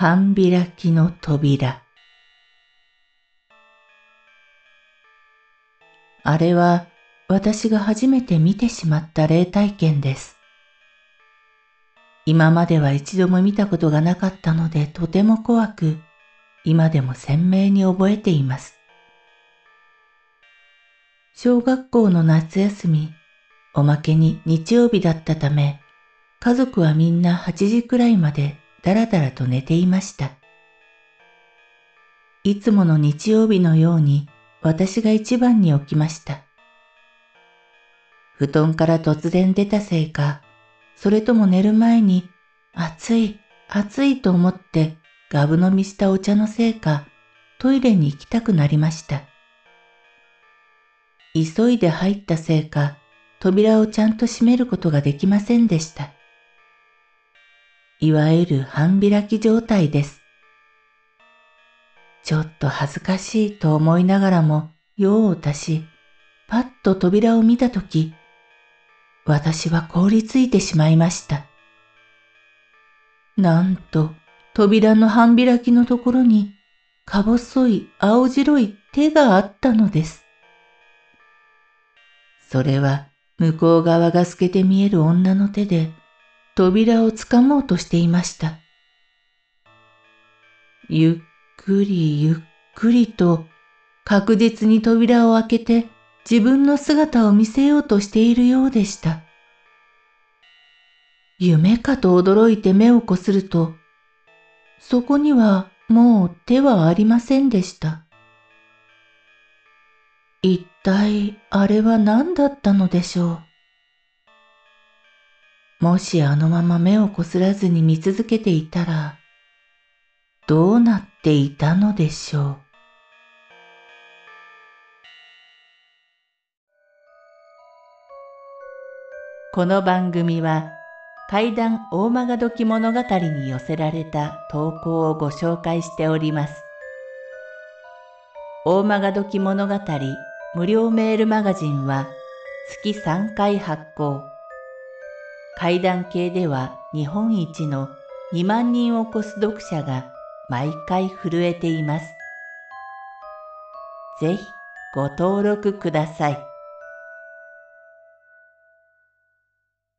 半開きの扉。あれは私が初めて見てしまった霊体験です。今までは一度も見たことがなかったのでとても怖く、今でも鮮明に覚えています。小学校の夏休み、おまけに日曜日だったため、家族はみんな8時くらいまでだらだらと寝ていました。いつもの日曜日のように私が一番に起きました。布団から突然出たせいか、それとも寝る前に暑い、暑いと思ってガブ飲みしたお茶のせいか、トイレに行きたくなりました。急いで入ったせいか、扉をちゃんと閉めることができませんでした。いわゆる半開き状態です。ちょっと恥ずかしいと思いながらも用を足し、パッと扉を見たとき、私は凍りついてしまいました。なんと扉の半開きのところにか細い青白い手があったのです。それは向こう側が透けて見える女の手で、扉をつかもうとしていました。ゆっくりゆっくりと確実に扉を開けて自分の姿を見せようとしているようでした。夢かと驚いて目をこすると、そこにはもう手はありませんでした。一体あれは何だったのでしょう。もしあのまま目をこすらずに見続けていたら、どうなっていたのでしょう？この番組は怪談大曲どき物語に寄せられた投稿をご紹介しております。大曲どき物語無料メールマガジンは月3回発行。怪談系では日本一の2万人を超す読者が毎回震えています。ぜひご登録ください。